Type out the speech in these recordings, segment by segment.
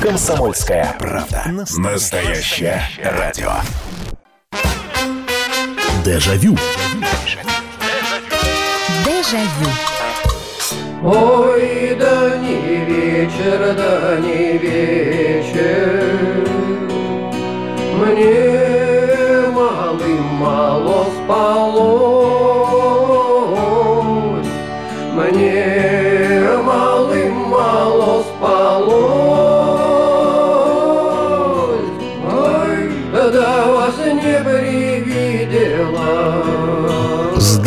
Комсомольская правда. Настоящее радио. Дежавю. Дежавю. Ой, да не вечер, да не вечер,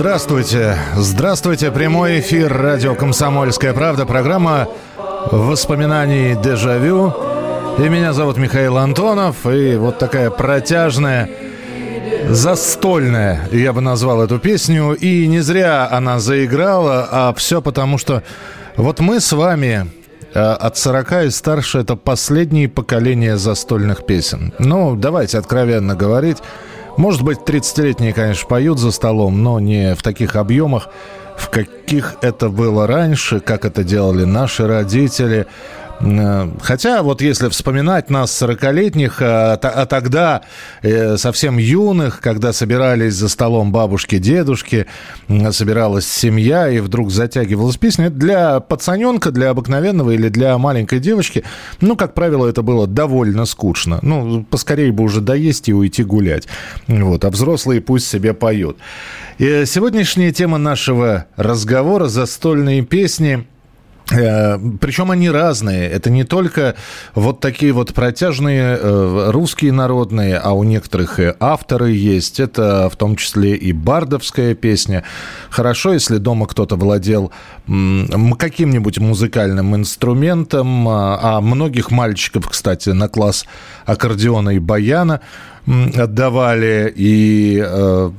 Здравствуйте, здравствуйте, прямой эфир радио «Комсомольская правда», программа воспоминаний «Дежавю». И меня зовут Михаил Антонов, и вот такая протяжная, застольная, я бы назвал эту песню. И не зря она заиграла, а все потому, что вот мы с вами э, от 40 и старше это последние поколения застольных песен. Ну, давайте откровенно говорить. Может быть, 30-летние, конечно, поют за столом, но не в таких объемах, в каких это было раньше, как это делали наши родители. Э, Хотя, вот если вспоминать нас, 40-летних, а, т- а тогда э, совсем юных, когда собирались за столом бабушки, дедушки, собиралась семья и вдруг затягивалась песня, для пацаненка, для обыкновенного или для маленькой девочки, ну, как правило, это было довольно скучно. Ну, поскорее бы уже доесть и уйти гулять. Вот, а взрослые пусть себе поют. И сегодняшняя тема нашего разговора – застольные песни – Э, Причем они разные. Это не только вот такие вот протяжные э, русские народные, а у некоторых и авторы есть. Это в том числе и бардовская песня. Хорошо, если дома кто-то владел каким-нибудь музыкальным инструментом. А а многих мальчиков, кстати, на класс аккордеона и баяна отдавали и э,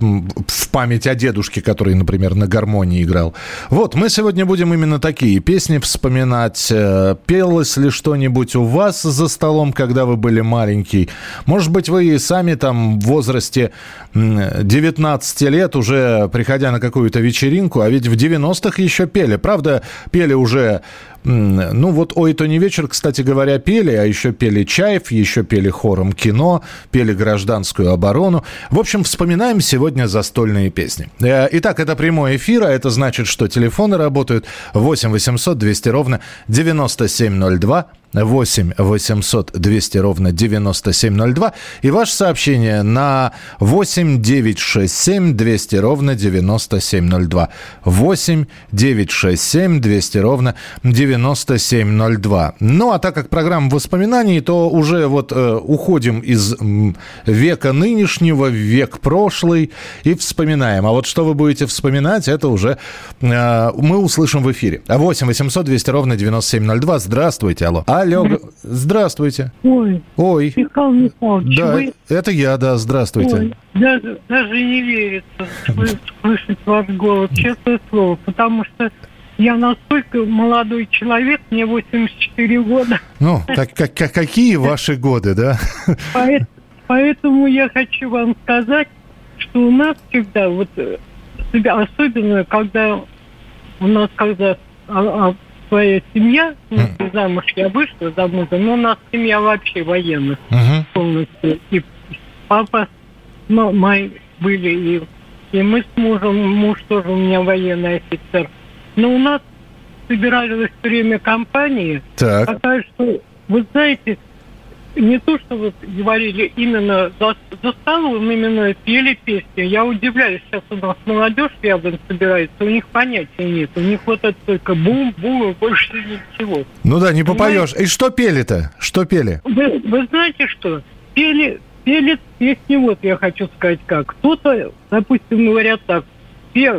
в память о дедушке, который, например, на гармонии играл. Вот, мы сегодня будем именно такие песни вспоминать. Э, Пелось ли что-нибудь у вас за столом, когда вы были маленький? Может быть, вы сами там в возрасте м, 19 лет, уже приходя на какую-то вечеринку, а ведь в 90-х еще пели. Правда, пели уже Ну вот «Ой, то не вечер», кстати говоря, пели, а еще пели «Чаев», еще пели хором кино, пели «Гражданскую оборону». В общем, вспоминаем сегодня застольные песни. Э, Итак, это прямой эфир, а это значит, что телефоны работают 8 800 200 ровно 9702, 8 800 200 ровно 9702 и ваше сообщение на 8 967 200 ровно 9702. 8 967 200 ровно 9702. Ну, а так как программа воспоминаний, то уже вот э, уходим из м, века нынешнего в век прошлый и вспоминаем. А вот что вы будете вспоминать, это уже э, мы услышим в эфире. 8 800 200 ровно 9702. Здравствуйте, алло. Алло, здравствуйте. Ой, Ой, Михаил Михайлович, да, вы... это я, да, здравствуйте. Ой, даже, даже не верится слы- слышать ваш голос, честное слово, потому что я настолько молодой человек, мне 84 года, Ну, как, как, как- какие ваши годы, да? поэт- поэтому я хочу вам сказать, что у нас всегда, вот э, особенно когда у нас когда а- а, своя семья, Мгм. замуж я вышла за мужа, но у нас семья вообще военных. Мгм. полностью. И папа м- мой были, и, и мы с мужем, муж тоже у меня военный офицер. Но у нас собирались все время компании, Так. такая, что, вы знаете, не то, что вы говорили именно за, за столом, именно пели песни. Я удивляюсь, сейчас у нас молодежь рядом собирается, у них понятия нет. У них вот это только бум-бум и больше ничего. Ну да, не попоешь. И что пели-то? Что пели? Вы, вы знаете что? Пели, пели песни, вот я хочу сказать как. Кто-то, допустим, говорят так,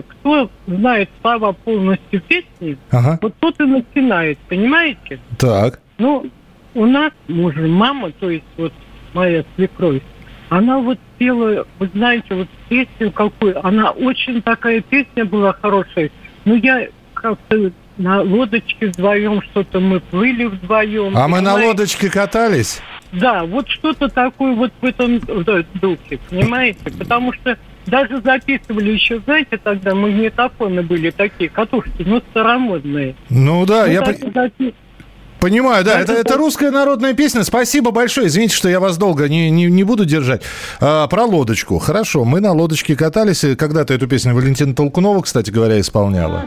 кто знает слова полностью песни, Ага. вот тот и начинает, понимаете? Так. Ну, у нас муж, мама, то есть вот моя свекровь, она вот пела, вы знаете, вот песню какую, она очень такая песня была хорошая. Ну, я как-то на лодочке вдвоем что-то мы плыли вдвоем. А мы на лодочке катались? Да, вот что-то такое вот в этом духе, понимаете? Потому что даже записывали еще, знаете, тогда магнитофоны были такие, катушки, ну, старомодные. Ну да, Ну, я... так при- запи- Понимаю, да. Это, это русская народная песня. Спасибо большое. Извините, что я вас долго не, не, не буду держать. А, про лодочку. Хорошо, мы на лодочке катались. Когда-то эту песню Валентина Толкунова, кстати говоря, исполняла.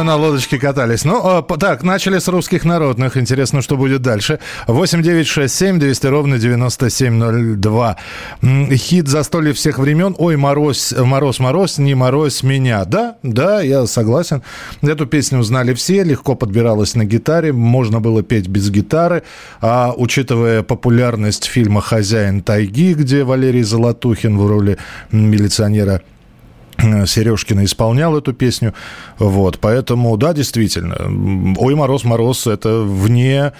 Мы на лодочке катались. Ну, а, так, начали с русских народных. Интересно, что будет дальше. 8 9 6 7 200 ровно 9702. М, Хит застолье всех времен. Ой, мороз, мороз, мороз, не мороз меня. Да, да, я согласен. Эту песню узнали все. Легко подбиралась на гитаре. Можно было петь без гитары. А учитывая популярность фильма «Хозяин тайги», где Валерий Золотухин в роли милиционера Сережкина исполнял эту песню. Вот, поэтому, да, действительно, «Ой, мороз, мороз» — это вне,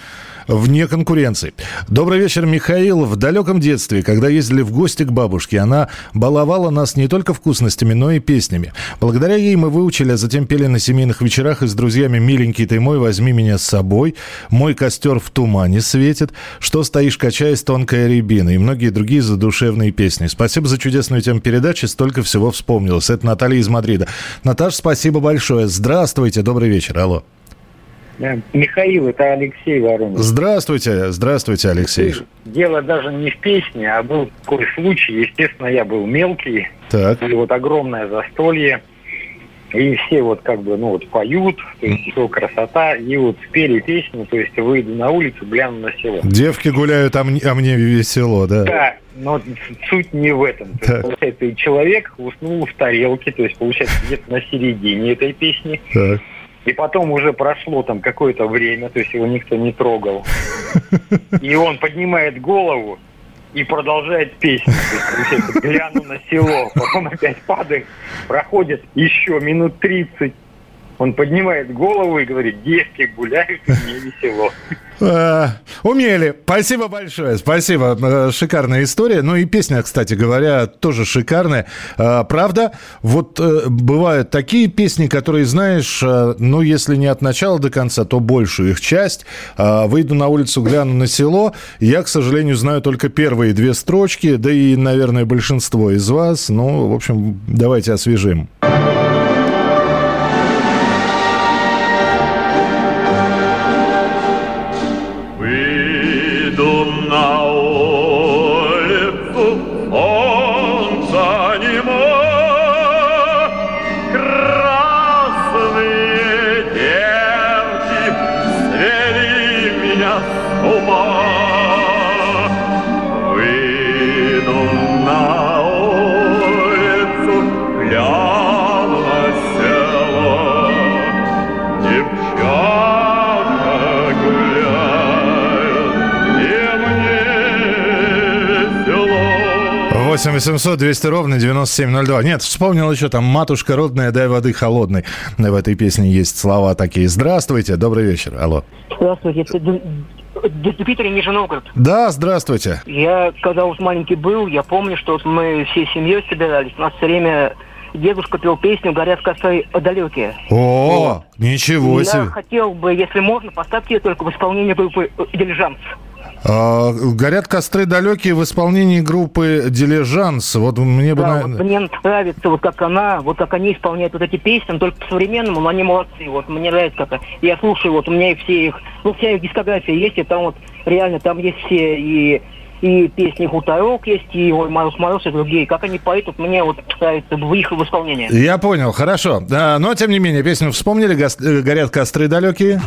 вне конкуренции. Добрый вечер, Михаил. В далеком детстве, когда ездили в гости к бабушке, она баловала нас не только вкусностями, но и песнями. Благодаря ей мы выучили, а затем пели на семейных вечерах и с друзьями «Миленький ты мой, возьми меня с собой», «Мой костер в тумане светит», «Что стоишь, качаясь, тонкая рябина» и многие другие задушевные песни. Спасибо за чудесную тему передачи, столько всего вспомнилось. Это Наталья из Мадрида. Наташ, спасибо большое. Здравствуйте, добрый вечер. Алло. Михаил, это Алексей Воронин. Здравствуйте, здравствуйте, Алексей. Дело даже не в песне, а был такой случай. Естественно, я был мелкий, Так, и вот огромное застолье. И все вот как бы, ну вот поют, то есть все красота, и вот спели песню, то есть выйду на улицу, гляну на село. девки гуляют, а мне, а мне весело, да. Да, но суть не в этом. То есть, получается, и человек уснул в тарелке, то есть, получается, где-то на середине этой песни. Так. И потом уже прошло там какое-то время, то есть его никто не трогал. И он поднимает голову и продолжает песню. То есть, гляну на село, потом опять падает, проходит еще минут 30. Он поднимает голову и говорит, девки гуляют, мне весело. А, умели. Спасибо большое. Спасибо. Э, Шикарная история. Ну и песня, кстати говоря, тоже шикарная. А, Правда, вот э, бывают такие песни, которые знаешь, э, ну если не от начала до конца, то большую их часть. Выйду на улицу, гляну на село. Я, к сожалению, знаю только первые две строчки, да и, наверное, большинство из вас. Ну, в общем, давайте освежим. 8 800 200 ровно 9702. Нет, вспомнил еще там «Матушка родная, дай воды холодной». В этой песне есть слова такие. Здравствуйте, добрый вечер. Алло. Здравствуйте, Дмитрий Нижний Новгород. Да, здравствуйте. Я, когда вот маленький был, я помню, что вот мы всей семьей собирались. У нас все время дедушка пел песню «Горят костры далекие». О, ничего Я себе. хотел бы, если можно, поставьте ее только в исполнении группы «Дилижанс». А, горят костры далекие в исполнении группы «Дилижанс». Вот мне бы... Да, вот мне нравится, вот как она, вот как они исполняют вот эти песни, только по-современному, но они молодцы. Вот мне нравится как Я слушаю, вот у меня и все их, ну, вся их дискография есть, и там вот реально там есть все и и песни «Хуторок» есть, и «Ой, Мороз, Мороз» и другие. Как они поют, вот мне вот нравится в их исполнении. Я понял, хорошо. А, но, тем не менее, песню вспомнили. Э, Горят костры далекие.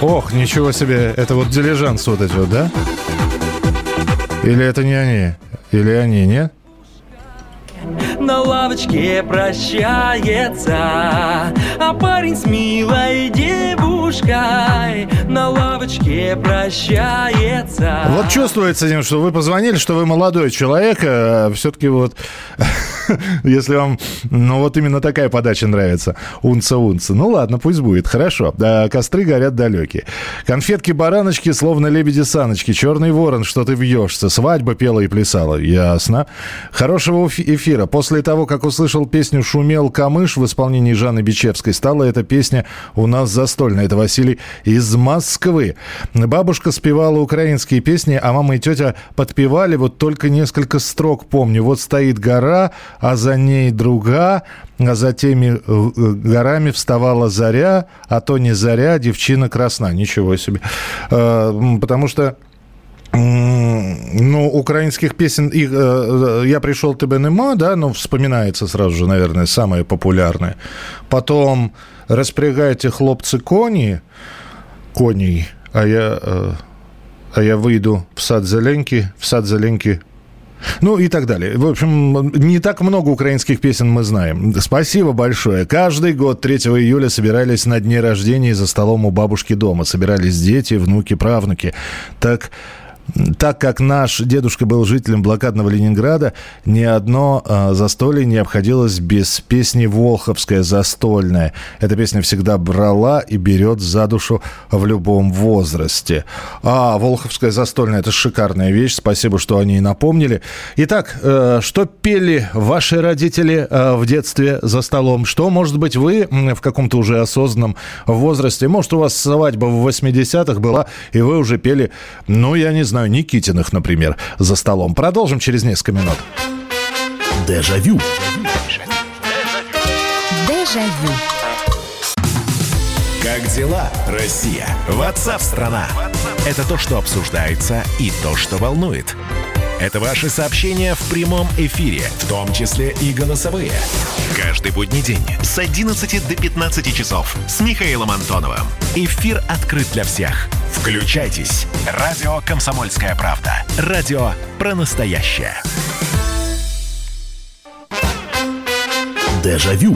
Ох, ничего себе. Это вот «Дилижанс» вот эти вот, да? Или это не они? Или они, нет? на лавочке прощается, а парень с милой девушкой на лавочке прощается. Вот чувствуется, Дим, что вы позвонили, что вы молодой человек. Все-таки вот Если вам, ну, вот именно такая подача нравится. Унца-унца. Ну, ладно, пусть будет. Хорошо. А, костры горят далекие. Конфетки-бараночки, словно лебеди-саночки. Черный ворон, что ты вьешься. Свадьба пела и плясала. Ясно. Хорошего эфи- эфира. После того, как услышал песню «Шумел камыш» в исполнении Жанны Бичевской, стала эта песня у нас застольная. Это Василий из Москвы. Бабушка спевала украинские песни, а мама и тетя подпевали. Вот только несколько строк помню. Вот стоит гора, а за ней друга, а за теми э, горами вставала заря, а то не заря, девчина красна. Ничего себе. Э, Потому что ну, украинских песен, их, э, э, я пришел, тебе нема, да, ну, вспоминается сразу же, наверное, самое популярное. Потом распрягайте, хлопцы, кони, коней, а я, э, а я выйду в сад зеленки, в сад зеленки ну и так далее. В общем, не так много украинских песен мы знаем. Спасибо большое. Каждый год 3 июля собирались на дне рождения за столом у бабушки дома. Собирались дети, внуки, правнуки. Так так как наш дедушка был жителем блокадного Ленинграда, ни одно э, застолье не обходилось без песни «Волховская застольная». Эта песня всегда брала и берет за душу в любом возрасте. А, «Волховская застольная» – это шикарная вещь. Спасибо, что они и напомнили. Итак, э, что пели ваши родители э, в детстве за столом? Что, может быть, вы в каком-то уже осознанном возрасте? Может, у вас свадьба в 80-х была, и вы уже пели, ну, я не знаю, Никитиных, например, за столом. Продолжим через несколько минут. Дежавю. Дежавю. Как дела, Россия? Ватсап-страна! Это то, что обсуждается и то, что волнует. Это ваши сообщения в прямом эфире, в том числе и голосовые. Каждый будний день с 11 до 15 часов с Михаилом Антоновым. Эфир открыт для всех. Включайтесь. Радио «Комсомольская правда». Радио про настоящее. Дежавю.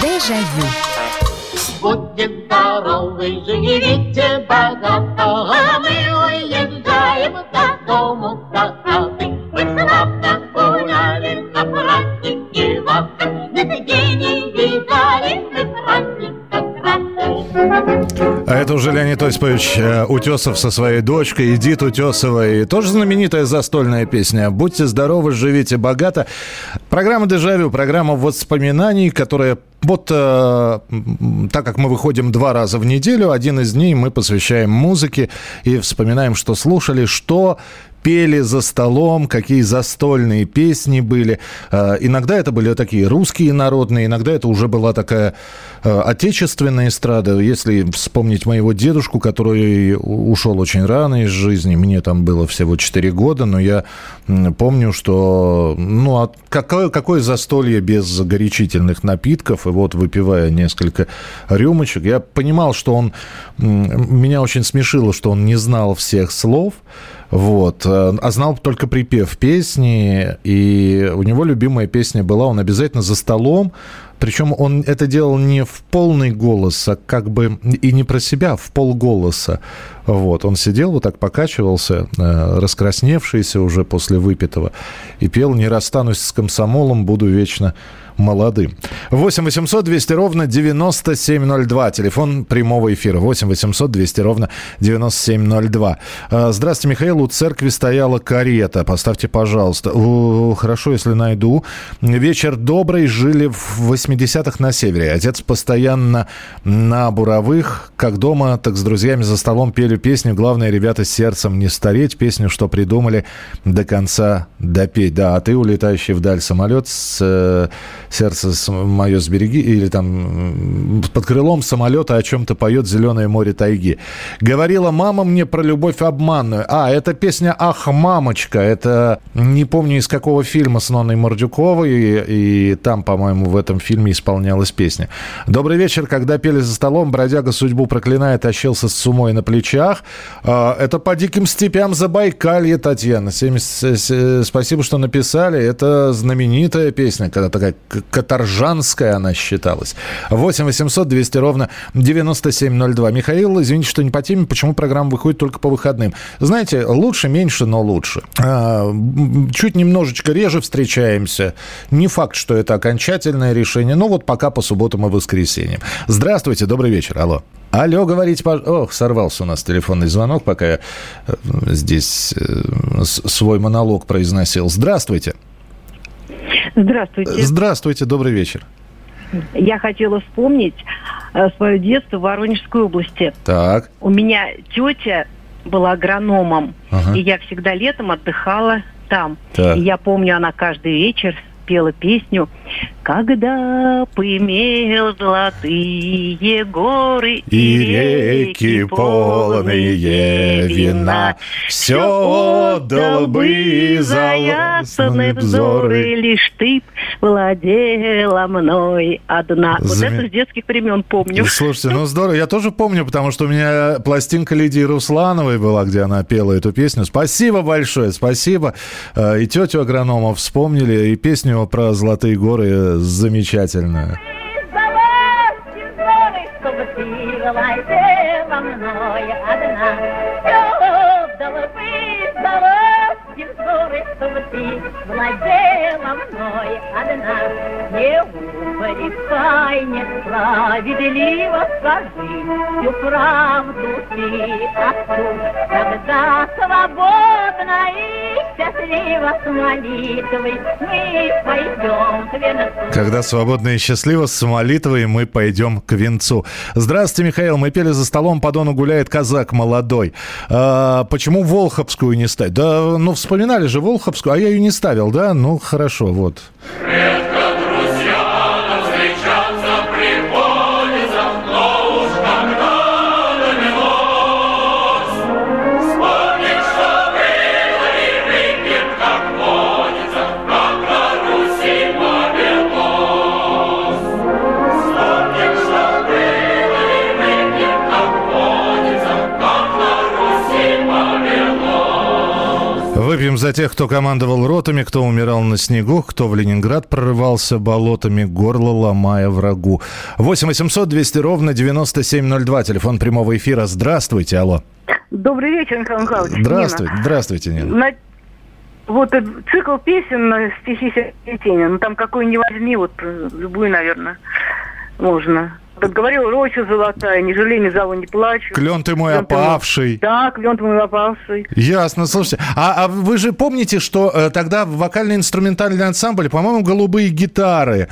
Дежавю. Будьте здоровы, живите богато, а мы muka, kau muka, kau. А это уже Леонид Осипович э, Утесов со своей дочкой, Эдит Утесовой. Тоже знаменитая застольная песня «Будьте здоровы, живите богато». Программа «Дежавю», программа воспоминаний, которая вот э, так как мы выходим два раза в неделю, один из дней мы посвящаем музыке и вспоминаем, что слушали, что пели за столом, какие застольные песни были. Э, Иногда это были такие русские народные, иногда это уже была такая э, отечественная эстрада. Если вспомнить моего дедушку, который ушел очень рано из жизни, мне там было всего 4 года, но я помню, что ну, а какое, какое застолье без горячительных напитков, и вот выпивая несколько рюмочек, я понимал, что он... Меня очень смешило, что он не знал всех слов, вот. э, А знал только припев песни, и у него любимая песня была, он обязательно за столом, причем он это делал не в полный голос, а как бы и не про себя, а в полголоса. Вот. Он сидел вот так, покачивался, э, раскрасневшийся уже после выпитого, и пел «Не расстанусь с комсомолом, буду вечно молодым». 8 800 200 ровно 9702. Телефон прямого эфира. 8 800 200 ровно 9702. Э, Здравствуйте, Михаил. У церкви стояла карета. Поставьте, пожалуйста. О, Хорошо, если найду. Вечер добрый. Жили в 80-х на севере. Отец постоянно на буровых. Как дома, так с друзьями за столом пели песню. Главное, ребята, сердцем не стареть. Песню, что придумали до конца допеть. Да, а ты, улетающий вдаль самолет, с, э, сердце мое сбереги, или там под крылом самолета о чем-то поет «Зеленое море тайги». Говорила мама мне про любовь обманную. А, это песня «Ах, мамочка». Это не помню из какого фильма с Ноной Мордюковой, и, и там, по-моему, в этом фильме исполнялась песня. Добрый вечер. Когда пели за столом, бродяга судьбу проклиная, тащился с сумой на плечах. А, Это по диким степям Забайкалья, Татьяна. 70, э, с- спасибо, что написали. Это знаменитая песня, когда такая каторжанская она считалась. 8 800 200 ровно 9702. Михаил, извините, что не по теме, почему программа выходит только по выходным. Знаете, лучше, меньше, но лучше. А, чуть немножечко реже встречаемся. Не факт, что это окончательное решение, но вот пока по субботам и воскресеньям. Здравствуйте, добрый вечер. Алло. Алло, говорите, пож- Ох, сорвался у нас телефонный звонок, пока я э, здесь э, свой монолог произносил. Здравствуйте. Здравствуйте. Здравствуйте, добрый вечер. Я хотела вспомнить э, свое детство в Воронежской области. Так. У меня тетя была агрономом, Ага. и я всегда летом отдыхала там. Так. И я помню, она каждый вечер пела песню «Когда поимел золотые горы И реки полные вина, все отдал бы за ясные взоры. лишь ты владела мной одна. Вот Заме- это с детских времен помню. Слушайте, ну здорово. Я тоже помню, потому что у меня пластинка Лидии Руслановой была, где она пела эту песню. Спасибо большое, спасибо. Э, И тетю агронома вспомнили, и песню про Золотые горы ты владела мной одна. Чтобы ты владела мной одна. Не упрекай, несправедливо скажи всю правду ты отцу. Когда свободно и счастливо с молитвой мы пойдем к венцу. Когда свободно и счастливо, с молитвой мы пойдем к венцу. Здравствуйте, Михаил. Мы пели за столом, по дону гуляет казак молодой. А, почему Волховскую не ставить? Да, ну, вспоминали же Волховскую, а я ее не ставил, да? Ну, хорошо, вот. Встречаться Выпьем за тех, кто командовал ротами, кто умирал на снегу, кто в Ленинград прорывался болотами, горло ломая врагу. 8 800 200 ровно 9702, телефон прямого эфира. Здравствуйте, алло. Добрый вечер, Михаил Михайлович. Здравствуйте, Нина. здравствуйте, Нина. На- Вот э, цикл песен на стихи Сергея. Ну, там какой не возьми, вот э, любую, наверное, можно. Как говорил, роща золотая, не жалей, ни зову, не плачу. Клен ты мой Клен ты мой- опавший. Да, клен ты мой опавший. Ясно, слушайте. А, а вы же помните, что э, тогда вокально-инструментальный ансамбль, по-моему, голубые гитары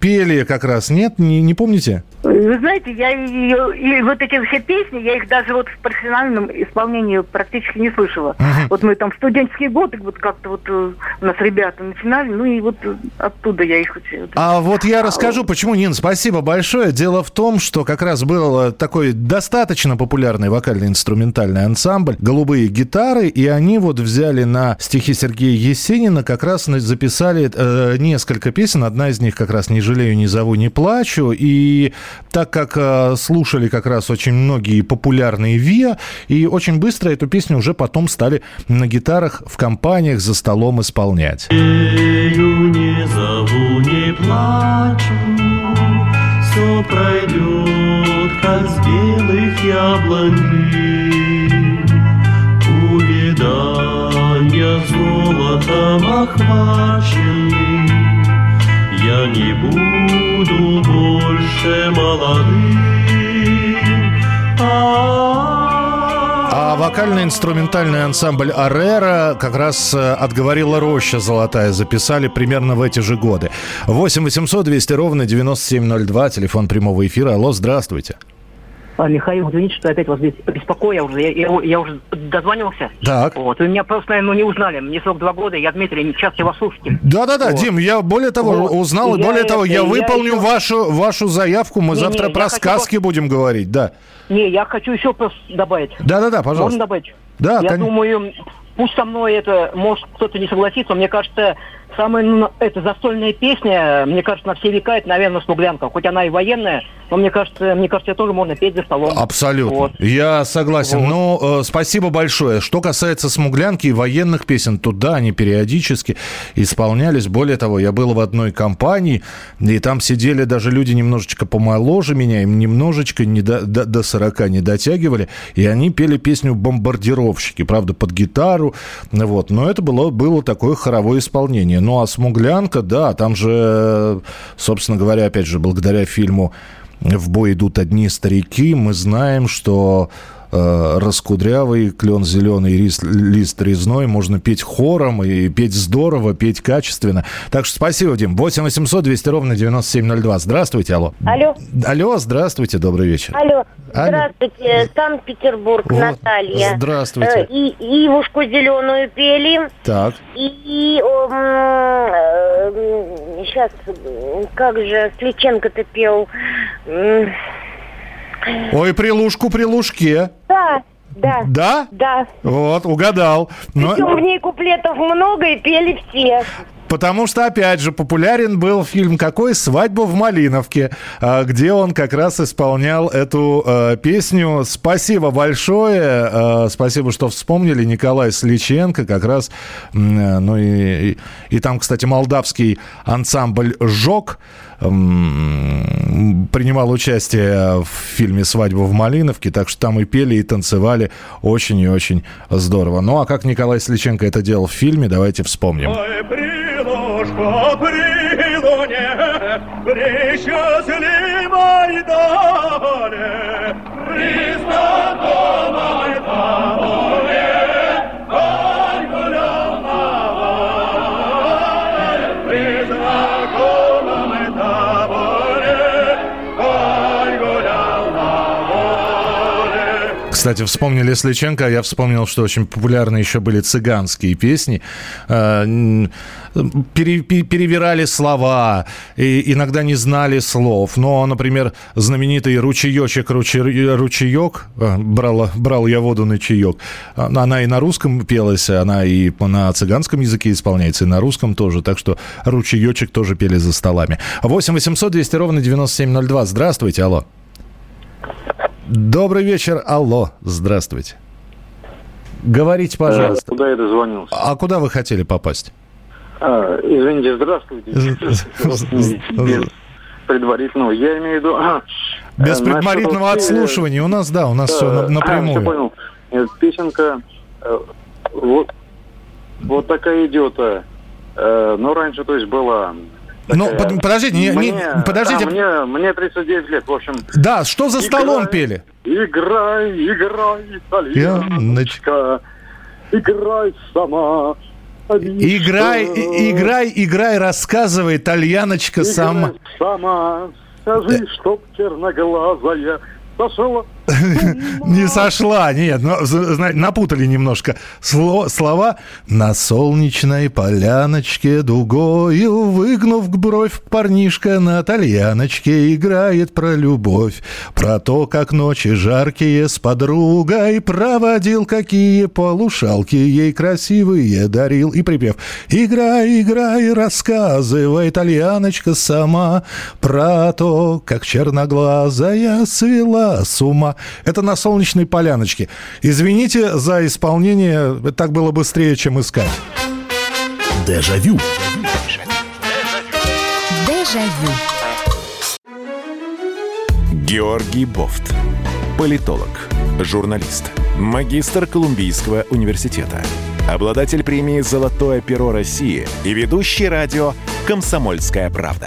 пели как раз, нет? Не, не помните? Вы знаете, я ее, и вот эти все песни, я их даже вот в профессиональном исполнении практически не слышала. Вот мы там в студенческие годы вот как-то вот э, у нас ребята начинали, ну и вот э, оттуда я их учила. А вот я расскажу, почему, Нин, спасибо большое. Дело в том, что как раз был э, такой достаточно популярный вокально-инструментальный ансамбль «Голубые гитары», и они вот взяли на стихи Сергея Есенина, как раз записали э, несколько песен. Одна из них как раз «Не жалею, не зову, не плачу». И так как э, слушали как раз очень многие популярные ВИА, и очень быстро эту песню уже потом стали на гитарах в компаниях за столом исполнять. Ею не зову, не плачу, все пройдет, как с белых яблоней. Увидания золотом охваченный, я не буду больше молодым. А вокально-инструментальный ансамбль «Арера» как раз э, отговорила «Роща золотая». Записали примерно в эти же годы. 8 800 200 ровно 9702, телефон прямого эфира. Алло, здравствуйте. А, Михаил, извините, что опять вас здесь беспокою, я уже, я, я- я уже дозванивался. Так. Вот, вы меня просто, наверное, не узнали. Мне 42 года, я Дмитрий, сейчас я вас слушатель. Да-да-да, Вот. Дим, я более того Вот. узнал, и Я более того, я я выполню еще- вашу, вашу заявку. Мы Не-не, завтра я про хочу сказки будем говорить, да. Не, я хочу еще просто добавить. Да-да-да, пожалуйста. Можно добавить? Да, Я конечно. думаю, пусть со мной это, может, кто-то не согласится, мне кажется, самая, ну, это застольная песня, мне кажется, на все века, это, наверное, «Смуглянка». Хоть она и военная, но мне кажется, мне кажется, ее тоже можно петь за столом. Абсолютно. Вот. Я согласен. Вот. Ну, э, спасибо большое. Что касается смуглянки и военных песен, то да, они периодически исполнялись. Более того, я был в одной компании, и там сидели даже люди немножечко помоложе меня, им немножечко не до, до, до 40 не дотягивали, и они пели песню «Бомбардировщики», правда, под гитару, вот. Но это было, было такое хоровое исполнение. Ну, а смуглянка, да, там же, собственно говоря, опять же, благодаря фильму в бой идут одни старики. Мы знаем, что раскудрявый, клен зеленый, лист, лист резной. Можно петь хором и петь здорово, петь качественно. Так что спасибо, Дим. 8 800 200 ровно 9702. Здравствуйте, алло. Алло. Алло, здравствуйте, добрый вечер. Алло. Алло. Здравствуйте, Санкт-Петербург, Вот, Наталья. здравствуйте. Э, И Ивушку зеленую пели. Так. И сейчас, как же Сличенко-то пел. Ой, прилушку при лужке. Да, да. Да? Да. Вот, угадал. Но- Причем в ней куплетов много и пели все. Потому что, опять же, популярен был фильм какой «Свадьба в Малиновке», а, где он как раз исполнял эту э, песню. Спасибо большое. э, спасибо, что вспомнили. Николай Сличенко как раз. э, Ну и, и, и там, кстати, молдавский ансамбль «Жок» принимал участие в фильме «Свадьба в Малиновке», так что там и пели, и танцевали очень и очень здорово. Ну а как Николай Сличенко это делал в фильме, давайте вспомним. Ой, прилушка при луне, при счастливой доле, при знакомой табуре, Кстати, вспомнили Сличенко, а я вспомнил, что очень популярны еще были цыганские песни. Э, пере- пе- перевирали слова, и иногда не знали слов. Но, например, знаменитый «Ручеечек, руче- ручеек», э, брала, брал я воду на чаек, а, она и на русском пелась, она и на цыганском языке исполняется, и на русском тоже. Так что «Ручеечек» тоже пели за столами. 8 800 200 ровно 9702. Здравствуйте, алло. Добрый вечер, алло, здравствуйте. Говорите, пожалуйста. Э, Куда я дозвонился? А куда вы хотели попасть? А, извините, здравствуйте. Предварительного. Я имею в виду... а, Без э, предварительного э, отслушивания. У нас, да, у нас все э, напрямую. всё понял. Нет, песенка э, вот, вот такая идет. э, э, Ну, раньше, то есть, была... Ну, под- подождите, не- не- Мне- подождите. а, мне, мне 39 лет, в общем. Да, что за столом Играй, пели? Играй, играй, итальяночка, играй сама. Играй, и- играй, играй, рассказывай, итальяночка сама. Сама, скажи, чтоб черноглазая сошла. Не сошла, нет, но, напутали немножко Сло- слова. На солнечной поляночке дугою, выгнув бровь, парнишка на тальяночке играет про любовь, про то, как ночи жаркие с подругой проводил, какие полушалки ей красивые дарил. И припев. Играй, играй, рассказывай, итальяночка сама про то, как черноглазая свела с ума. Это на солнечной поляночке. Извините за исполнение, так было быстрее, чем искать. Дежавю. Дежавю. Георгий Бофт. Политолог, журналист, магистр Колумбийского университета, обладатель премии «Золотое перо России» и ведущий радио «Комсомольская правда».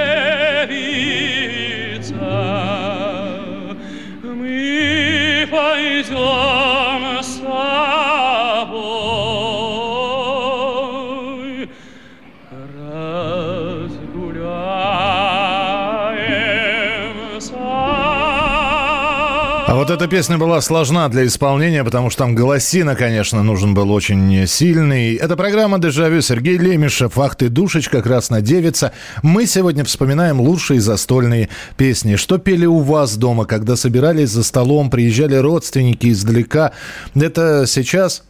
мы эта песня была сложна для исполнения, потому что там голосина, конечно, нужен был очень сильный. Это программа «Дежавю». Сергей Лемешев, «Ах ты, душечка, красная девица». Мы сегодня вспоминаем лучшие застольные песни. Что пели у вас дома, когда собирались за столом, приезжали родственники издалека? Это сейчас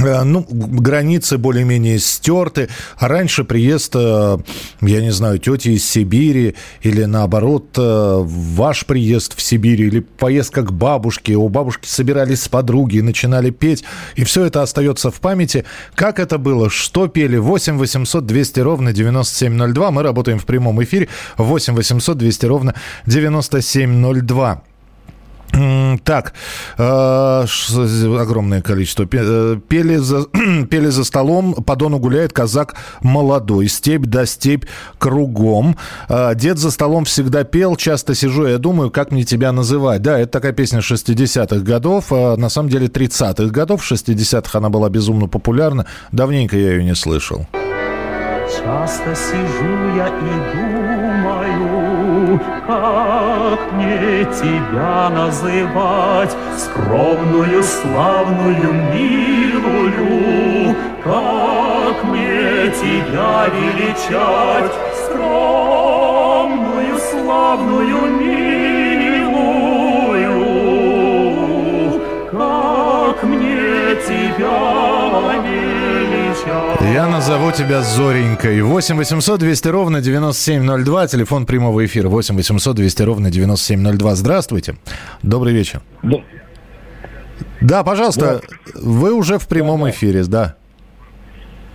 ну, границы более-менее стерты. А раньше приезд, э, я не знаю, тети из Сибири или наоборот, э, ваш приезд в Сибирь или поездка к бабушке. У бабушки собирались с подруги и начинали петь. И все это остается в памяти. Как это было? Что пели? 8 800 200 ровно 9702. Мы работаем в прямом эфире. 8 800 200 ровно 9702. Так, э, огромное количество. Э, Пели за, пели за столом, по дону гуляет казак молодой, степь да степь кругом. Э, Дед за столом всегда пел, часто сижу, я думаю, как мне тебя называть. Да, это такая песня 60-х годов, на самом деле 30-х годов. В 60-х она была безумно популярна. Давненько я ее не слышал. Часто сижу я и думаю, как мне тебя называть, скромную, славную, милую, как мне тебя величать, скромную, славную, милую, как мне тебя величать. Я назову тебя Зоренькой. 8 800 200 ровно 9702. Телефон прямого эфира. 8 800 200 ровно 9702. Здравствуйте. Добрый вечер. Да, пожалуйста. Вы уже в прямом эфире, да.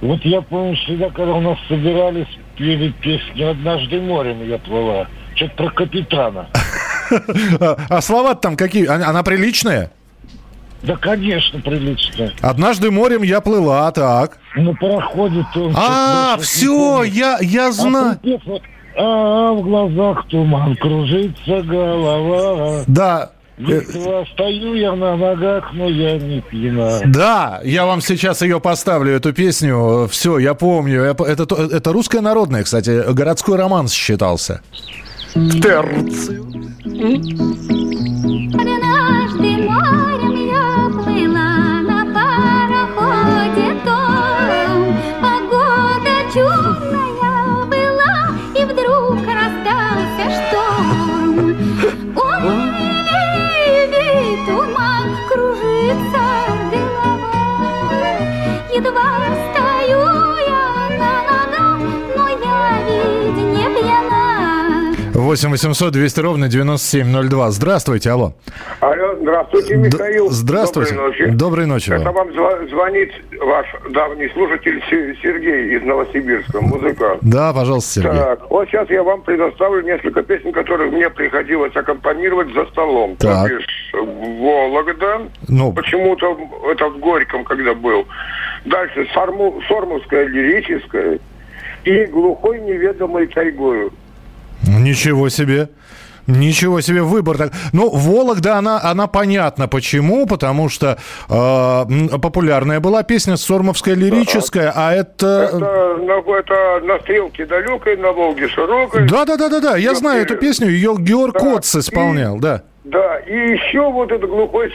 Вот я помню всегда, когда у нас собирались, пели песню «Однажды морем я плыла». Что-то про капитана. А, а слова там какие? Она приличная? Да, конечно, прилично. Однажды морем я плыла, так. На пароходе то он А, все, я, я А знаю. припев вот, а, в глазах туман, кружится голова. Да. Легко стою я на ногах, но я не пьяна. Да, я вам сейчас ее поставлю, эту песню. Все, я помню. Это, то- это русская народная, кстати. Городской романс считался. Однажды 8 800 200 ровно 9702. Здравствуйте, алло. Алло, здравствуйте, Михаил. Здравствуйте. Доброй ночи. Доброй ночи Это вам. звонит ваш давний слушатель Се- Сергей из Новосибирска, музыкант. Да, пожалуйста, Сергей. Так, вот сейчас я вам предоставлю несколько песен, которые мне приходилось аккомпанировать за столом. Так. То бишь, Вологда, Ну. почему-то это в Горьком, когда был. Дальше Сорму- Сормовская лирическая и глухой неведомой тайгою. Ничего себе. Ничего себе выбор. Так. Ну, Вологда, она, она понятна. Почему? Потому что э, популярная была песня Сормовская лирическая, а это... Это, на, это на стрелке далекой, на Волге широкой. Да-да-да-да-да, я Её знаю эту песню, ее Георг Да, Коц исполнял, да. Да, и еще вот это глухой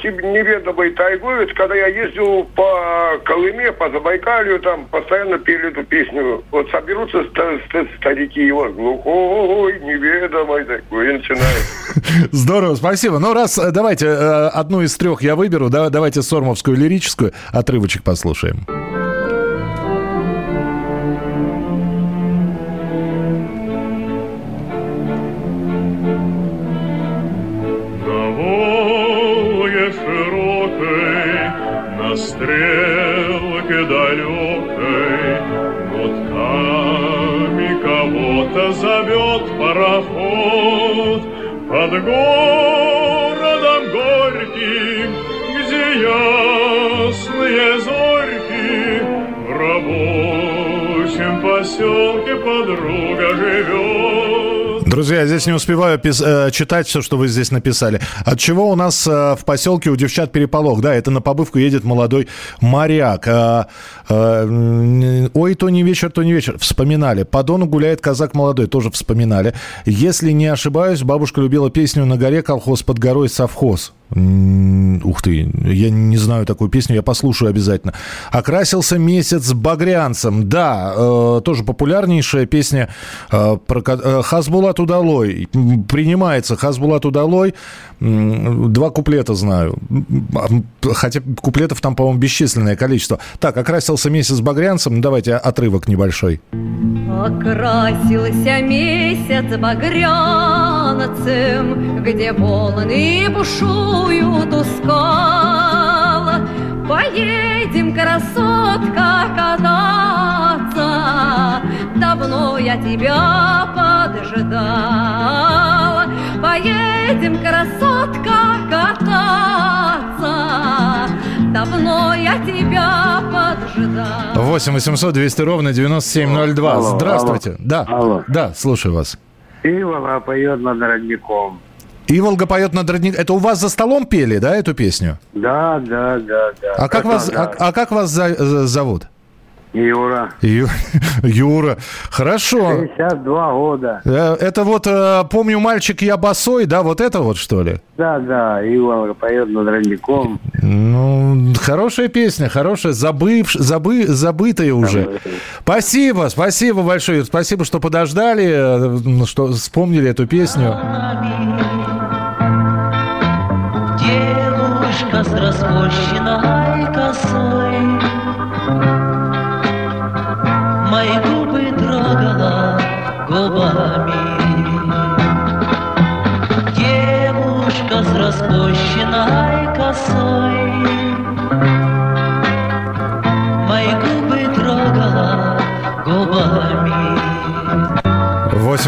тайгой, это когда я ездил по Колыме, по Забайкалью, там постоянно пели эту песню. Вот соберутся ста- ста- старики, вот глухой неведомой тайгой, и начинают. Здорово, спасибо. Ну, раз, э, давайте, э, одну из трех я выберу, да, давайте Сормовскую лирическую, отрывочек послушаем. Друзья, я здесь не успеваю пис- э, читать все, что вы здесь написали. От чего у нас э, в поселке у девчат переполох? Да, это на побывку едет молодой моряк. А, м, ой, то не вечер, то не вечер. Вспоминали. По дону гуляет казак молодой. Тоже вспоминали. Если не ошибаюсь, бабушка любила песню «На горе колхоз под горой совхоз». Ух ты, я не знаю такую песню, я послушаю обязательно. «Окрасился месяц багрянцем». Да, э, тоже популярнейшая песня э, про э, Хазбулат Удалой. Принимается Хазбулат Удалой. Два куплета знаю. А, Хотя куплетов там, по-моему, бесчисленное количество. Так, «Окрасился месяц багрянцем». Давайте отрывок небольшой. Окрасился месяц багрянцем, Где волны бушуют у скал. Поедем, красотка, кататься, Давно я тебя поджидал. Поедем, красотка, кататься, Давно я тебя поджидал. 8 800 200 ровно 9702. Алло, Здравствуйте. алло. Да, Алло. да, слушаю вас. Ивола поет над родником. Иволга поет над родник. Это у вас за столом пели, да, эту песню? Да, да, да, да. А как вас, да. а, а как вас за- за- зовут? Юра. Ю- Юра. Хорошо. 62 года. Э, Это вот э, помню мальчик я босой, да, вот это вот что ли? Да, да, Ивола поет над родником. Ну, хорошая песня, хорошая, забыв, забы, забытая уже. Спасибо, спасибо большое, спасибо, что подождали, э, что вспомнили эту песню. Девушка с распущенной Мои губы трогала губами. Девушка с распущенной косой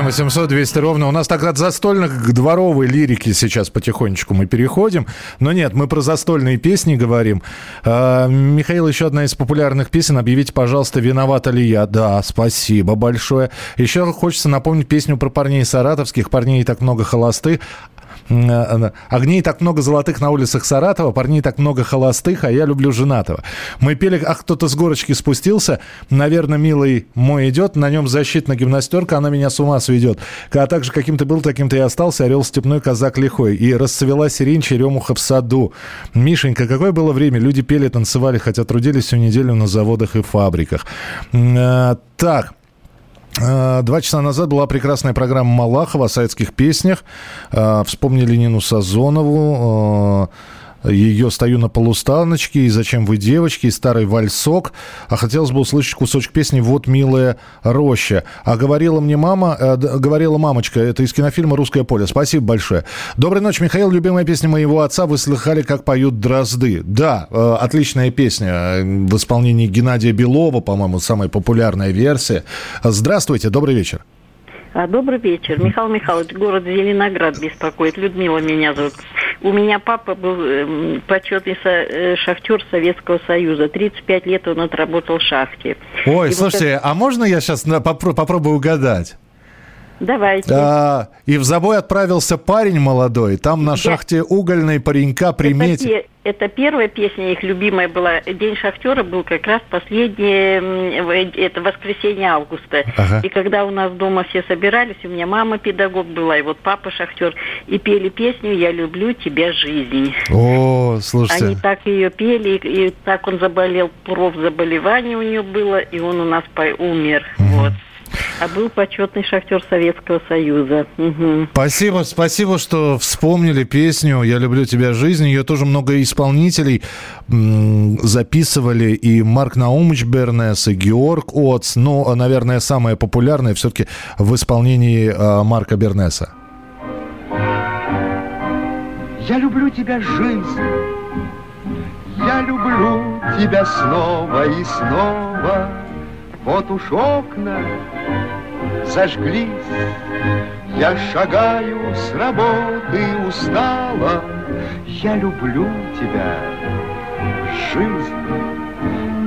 800 200 ровно. У нас так от застольных к дворовой лирике сейчас потихонечку мы переходим. Но нет, мы про застольные песни говорим. А, Михаил, еще одна из популярных песен. Объявите, пожалуйста, виновата ли я. Да, спасибо большое. Еще хочется напомнить песню про парней саратовских. Парней так много холостых. Э, Огней так много золотых на улицах Саратова, парней так много холостых, а я люблю женатого. Мы пели, ах, кто-то с горочки спустился, наверное, милый мой идет, на нем защитная гимнастерка, она меня с ума сведет. А также каким ты был, таким ты и остался, орел степной, казак лихой. И расцвела сирень черемуха в саду. Мишенька, какое было время? Люди пели, танцевали, хотя трудились всю неделю на заводах и фабриках. Э, Так, Два часа назад была прекрасная программа Малахова о советских песнях. Э, Вспомнили Нину Сазонову. Ее «Стою на полустаночке» и «Зачем вы, девочки» и «Старый вальсок». А хотелось бы услышать кусочек песни «Вот, милая роща». А говорила мне мама, э, говорила мамочка, это из кинофильма «Русское поле». Спасибо большое. Доброй ночи, Михаил. Любимая песня моего отца. Вы слыхали, как поют дрозды? Да, э, отличная песня э, в исполнении Геннадия Белова, по-моему, самая популярная версия. Здравствуйте, добрый вечер. А, Добрый вечер. Михаил Михайлович, город Зеленоград беспокоит. Людмила меня зовут. У меня папа был эм, почетный э, шахтер Советского Союза. 35 лет он отработал в шахте. И Ой, вот слушайте, а можно я сейчас попробую угадать? Это- Давайте. А, и в забой отправился парень молодой, там на шахте угольной паренька Это, приметил. пе- это первая песня их любимая была. День шахтера был как раз последнее в- это воскресенье августа. Ага. И когда у нас дома все собирались, у меня мама педагог была, и вот папа шахтер, и пели песню «Я люблю тебя, жизнь». О, слушайте. Они так ее пели, и, так он заболел, профзаболевание у него было, и он у нас по- умер. Вот. А был почетный шахтер Советского Союза. Мгм. Спасибо, спасибо, что вспомнили песню «Я люблю тебя, жизнь». Ее тоже много исполнителей записывали. И Марк Наумович Бернес, и Георг Оц. Но, наверное, самое популярное все-таки в исполнении э, Марка Бернеса. Я люблю тебя, жизнь. Я люблю тебя снова и снова. Вот уж окна зажглись. Я шагаю с работы устала. Я люблю тебя, жизнь.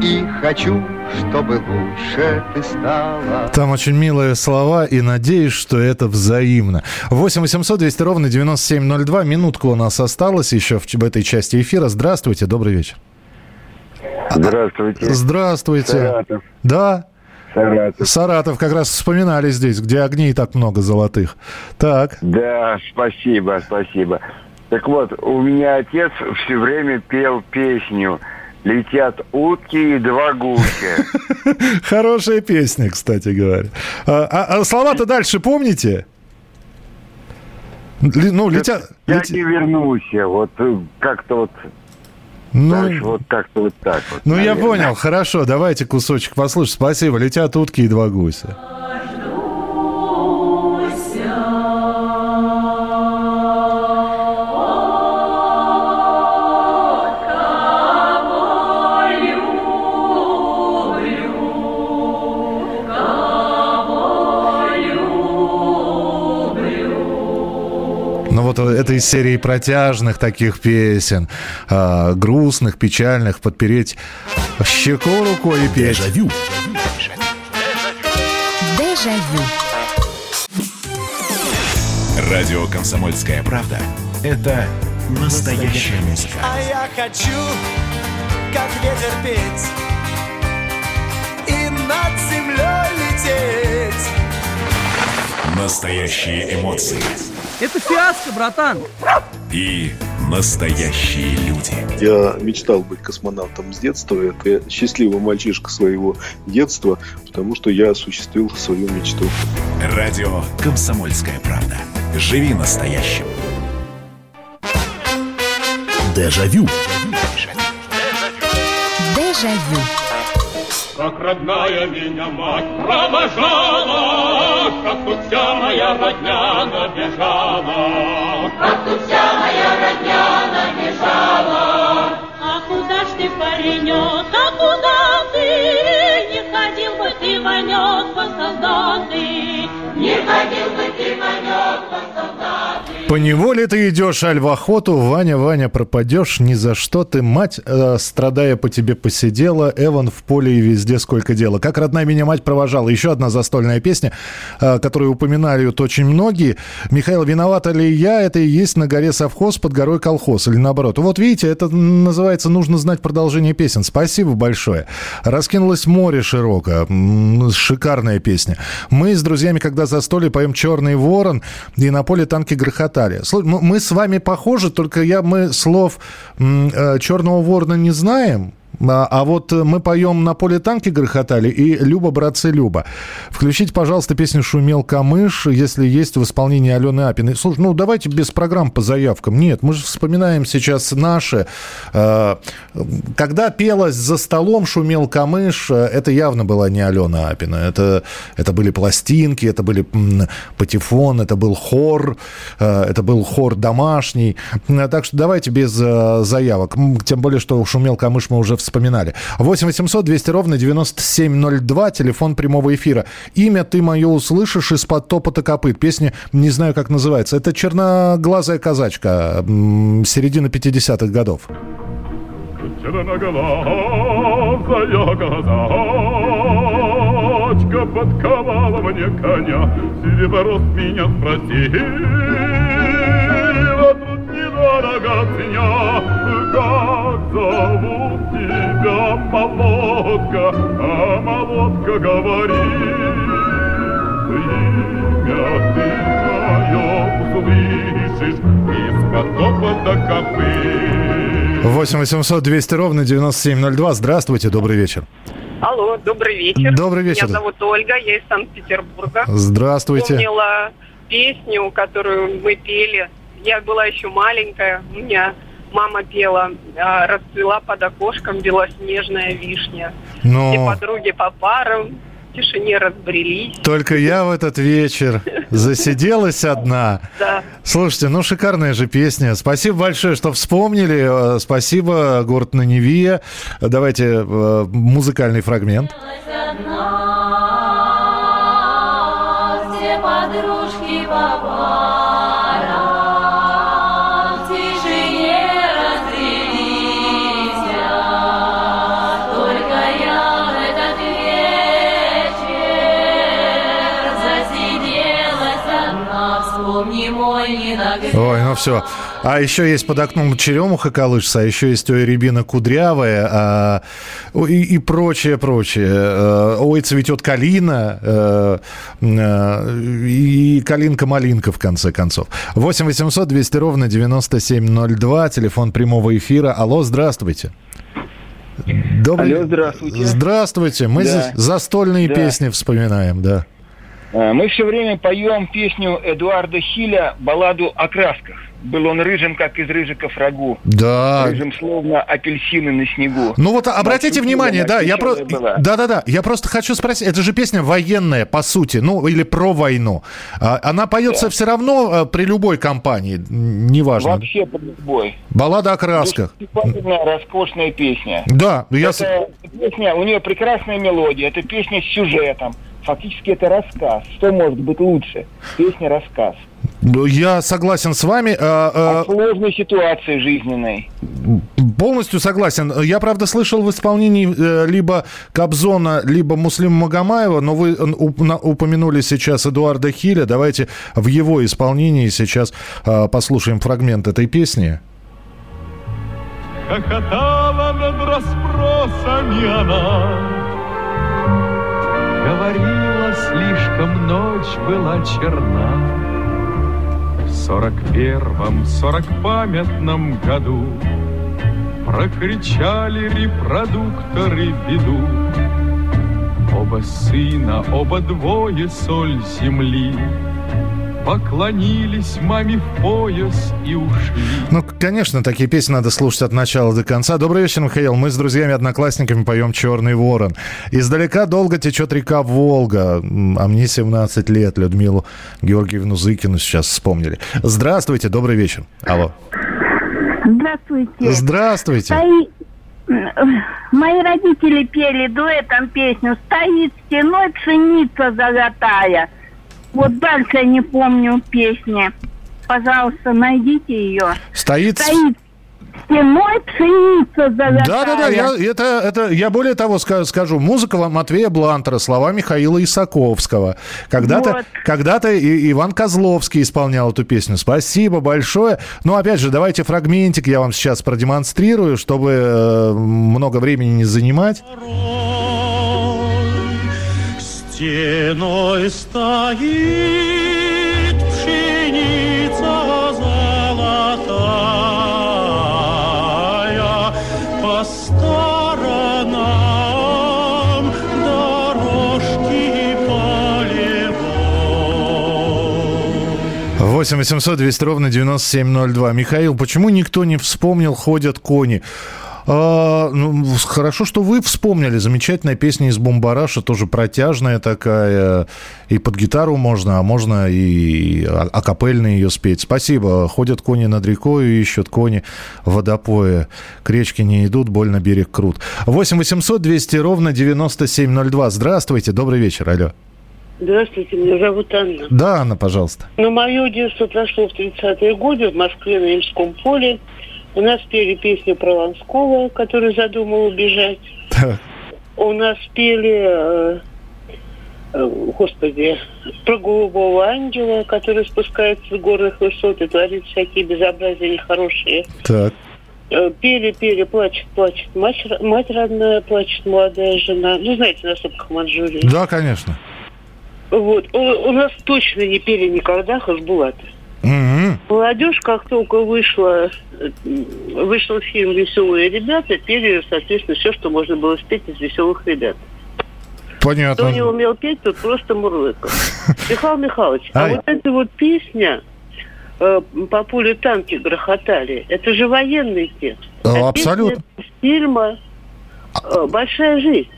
И хочу, чтобы лучше ты стала. Там очень милые слова, и надеюсь, что это взаимно. 8 800 200 ровно 9702. Минутку у нас осталось еще в, в этой части эфира. Здравствуйте, добрый вечер. Здравствуйте. Здравствуйте. Саратов. Да? Саратов. Саратов как раз вспоминали здесь, где огней так много золотых. Так. Да, спасибо, спасибо. Так вот, у меня отец все время пел песню «Летят утки и два гуся». Хорошая песня, кстати говоря. А, а- а слова-то дальше помните? Ну, летят... Я не вернусь, вот как-то вот Ну, дальше вот как-то вот так вот. ну, я наверное. понял, хорошо, давайте кусочек послушаем. Спасибо. Летят утки и два гуся. Вот это из серии протяжных таких песен, а, грустных, печальных, подпереть щеку рукой и петь. Дежавю. Дежавю. Радио «Комсомольская правда» — это настоящая музыка. А я хочу, как ветер петь И над землей лететь Настоящие эмоции Это фиаско, братан. и настоящие люди. Я мечтал быть космонавтом с детства. Это я счастливый мальчишка своего детства, потому что я осуществил свою мечту. Радио «Комсомольская правда». Живи настоящим. Дежавю. Дежавю. Как родная меня мать провожала, Как тут вся моя родня набежала. Как тут вся моя родня набежала. А куда ж ты, паренек, По неволе ты идешь, аль в охоту, Ваня, Ваня, пропадешь, ни за что ты, мать, э, страдая по тебе посидела, Эван в поле и везде сколько дела. Как родная меня мать провожала. Еще одна застольная песня, э, которую упоминали вот очень многие. Михаил, виновата ли я? Это и есть на горе совхоз, под горой колхоз. Или наоборот. Вот видите, это называется «Нужно знать продолжение песен». Спасибо большое. Раскинулось море широко. Шикарная песня. Мы с друзьями, когда застолье, поем «Черный ворон», и на поле танки грохотали. М- Мы с вами похожи, только я, мы слов э, «Черного ворона» не знаем. А, а вот э, мы поем «На поле танки грохотали» и «Люба, братцы, Люба». Включите, пожалуйста, песню «Шумел камыш», если есть в исполнении Алены Апиной. Слушай, ну давайте без программ по заявкам. Нет, мы же вспоминаем сейчас наши. Э, Когда пелось «За столом шумел камыш», э, это явно была не Алена Апина. Это, это были пластинки, это были патефон, это был хор, это был хор домашний. Так что давайте без заявок. Тем более, что «Шумел камыш» мы уже вспоминали. 8 800 200 ровно 9702, телефон прямого эфира. Имя «Ты мое услышишь» из-под топота копыт. Песня, не знаю, как называется. Это «Черноглазая казачка», середина 50-х годов. Черноголазая казачка подковала мне коня, Сереброс меня спросила, тут недорого ценя, как зовут тебя, молодка, а молодка говорит, имя ты твое услышишь из-под топота копыт. 8 800 200 ровно 9702. Здравствуйте, добрый вечер. Алло, добрый вечер. Добрый вечер. Меня зовут Ольга, я из Санкт-Петербурга. Здравствуйте. Вспомнила песню, которую мы пели. Я была еще маленькая, у меня мама пела а, «Расцвела под окошком белоснежная вишня». Но- Все подруги по парам в тишине разбрелись. Только я в этот вечер засиделась одна. Да. Слушайте, ну шикарная же песня. Спасибо большое, что вспомнили. Э, Спасибо, город на Неве. Давайте э, музыкальный фрагмент. Все подружки по все. А еще есть под окном черемуха колышется, а еще есть ой, рябина кудрявая, а, и, и прочее, прочее. Э, Ой, цветет калина, э, и калинка-малинка, в конце концов. 8 800 200 ровно 9702, телефон прямого эфира. Алло, здравствуйте. Добрый... Алло, здравствуйте. Здравствуйте. Мы Да. здесь застольные Да. песни вспоминаем, да. Э, Мы все время поем песню Эдуарда Хиля «Балладу о красках». Был он рыжим, как из рыжиков рагу. Да. Рыжим, словно апельсины на снегу. Ну вот обратите Мальчугина внимание, да, я про... мальчугина была. да, да, да, я просто хочу спросить, это же песня военная по сути, ну или про войну. А, Она поется все равно э, при любой кампании, н- неважно. Вообще под любой. Баллада о красках. Душевная, роскошная песня. Да, я Это песня, у нее прекрасная мелодия, это песня с сюжетом. Фактически это рассказ. Что может быть лучше? Песня-рассказ. Ну, я согласен с вами. а, О сложной ситуации жизненной. а, полностью согласен. Я, правда, слышал в исполнении э, либо Кобзона, либо Муслима Магомаева, но вы упомянули сейчас Эдуарда Хиля. Давайте в его исполнении сейчас э, послушаем фрагмент этой песни. Хохотала над расспросами она Говорила, слишком ночь была черна. В сорок первом, сорок памятном году Прокричали репродукторы беду. Оба сына, оба двое соль земли Поклонились маме в пояс и ушли Ну, конечно, такие песни надо слушать от начала до конца. Добрый вечер, Михаил. Мы с друзьями-одноклассниками поем «Черный ворон». Издалека долго течет река Волга. А мне 17 лет. Людмилу Георгиевну Зыкину сейчас вспомнили. Здравствуйте, добрый вечер. Алло. Здравствуйте. Здравствуйте. Стои- Мои родители пели дуэтом песню «Стоит стеной пшеница золотая». Вот дальше я не помню песни. Пожалуйста, найдите ее. Стоит... Стоит стеной пшеница золотая. Да, да, да, я, это, это, я более того ска- скажу. Музыка Матвея Блантера, слова Михаила Исаковского. Когда-то Вот. когда-то и- Иван Козловский исполнял эту песню. Спасибо большое. Но опять же, давайте фрагментик я вам сейчас продемонстрирую, чтобы э, много времени не занимать. Стеной стоит пшеница золотая, По сторонам дорожки полевой. 8 800 200 ровно 9702. Михаил, почему никто не вспомнил «Ходят кони»? А, ну, хорошо, что вы вспомнили. Замечательная песня из Бумбараша, тоже протяжная такая. И под гитару можно, а можно и а- акапельно ее спеть. Спасибо. Ходят кони над рекой, ищут кони в водопое. К речке не идут, больно берег крут. 8 800 200 ровно 9702. Здравствуйте, добрый вечер, алло. Здравствуйте, меня зовут Анна. Да, Анна, пожалуйста. Но мое детство прошло в 30-е годы в Москве на Имском поле. У нас пели песню про Ланского, который задумал убежать. У нас пели, э, э, господи, про голубого ангела, который спускается с горных высот и творит всякие безобразия нехорошие. Так. Э, Пели, пели, плачет, плачет. Мать, мать родная, плачет молодая жена. Ну, знаете, на сопках Манчжурии. Да, конечно. Вот. У, у нас точно не пели никогда Хасбулата. Молодежь, как только вышла, э, вышел фильм «Веселые ребята», пели, соответственно, все, что можно было спеть из «Веселых ребят». Понятно. Кто не умел петь, тот просто мурлыкал. Михаил Михайлович, а вот эта вот песня э, «По полю танки грохотали», это же военный текст. А, А абсолютно. фильма э, «Большая жизнь».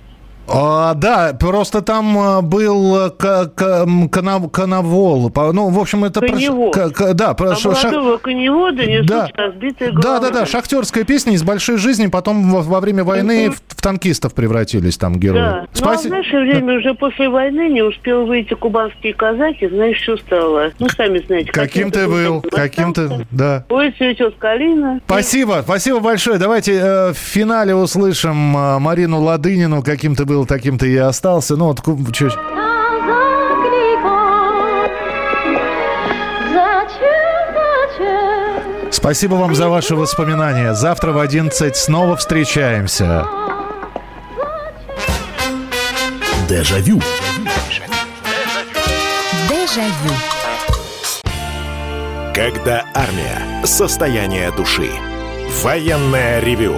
А, да, просто там а, был к- к- м, коно- коновол. По- Ну, в общем, это... про Коневод. к- к- да, про А шах- молодого коневода несут Да. разбитые Да, головы. да, да, шахтерская песня из большой жизни, потом во, во время войны в, в танкистов превратились там герои. Да. Ну, а в наше время уже после войны не успел выйти кубанские казаки, знаешь, что стало? Ну, сами знаете. Каким ты был, каким ты, да. Ой, цветет калина. Спасибо, спасибо большое. Давайте э, в финале услышим э, Марину Ладынину. Каким ты был, таким ты и остался. Ну, вот чуть... Спасибо вам за ваши воспоминания. Завтра в 11 снова встречаемся. Дежавю. Дежавю. Когда армия. Состояние души. Военное ревю.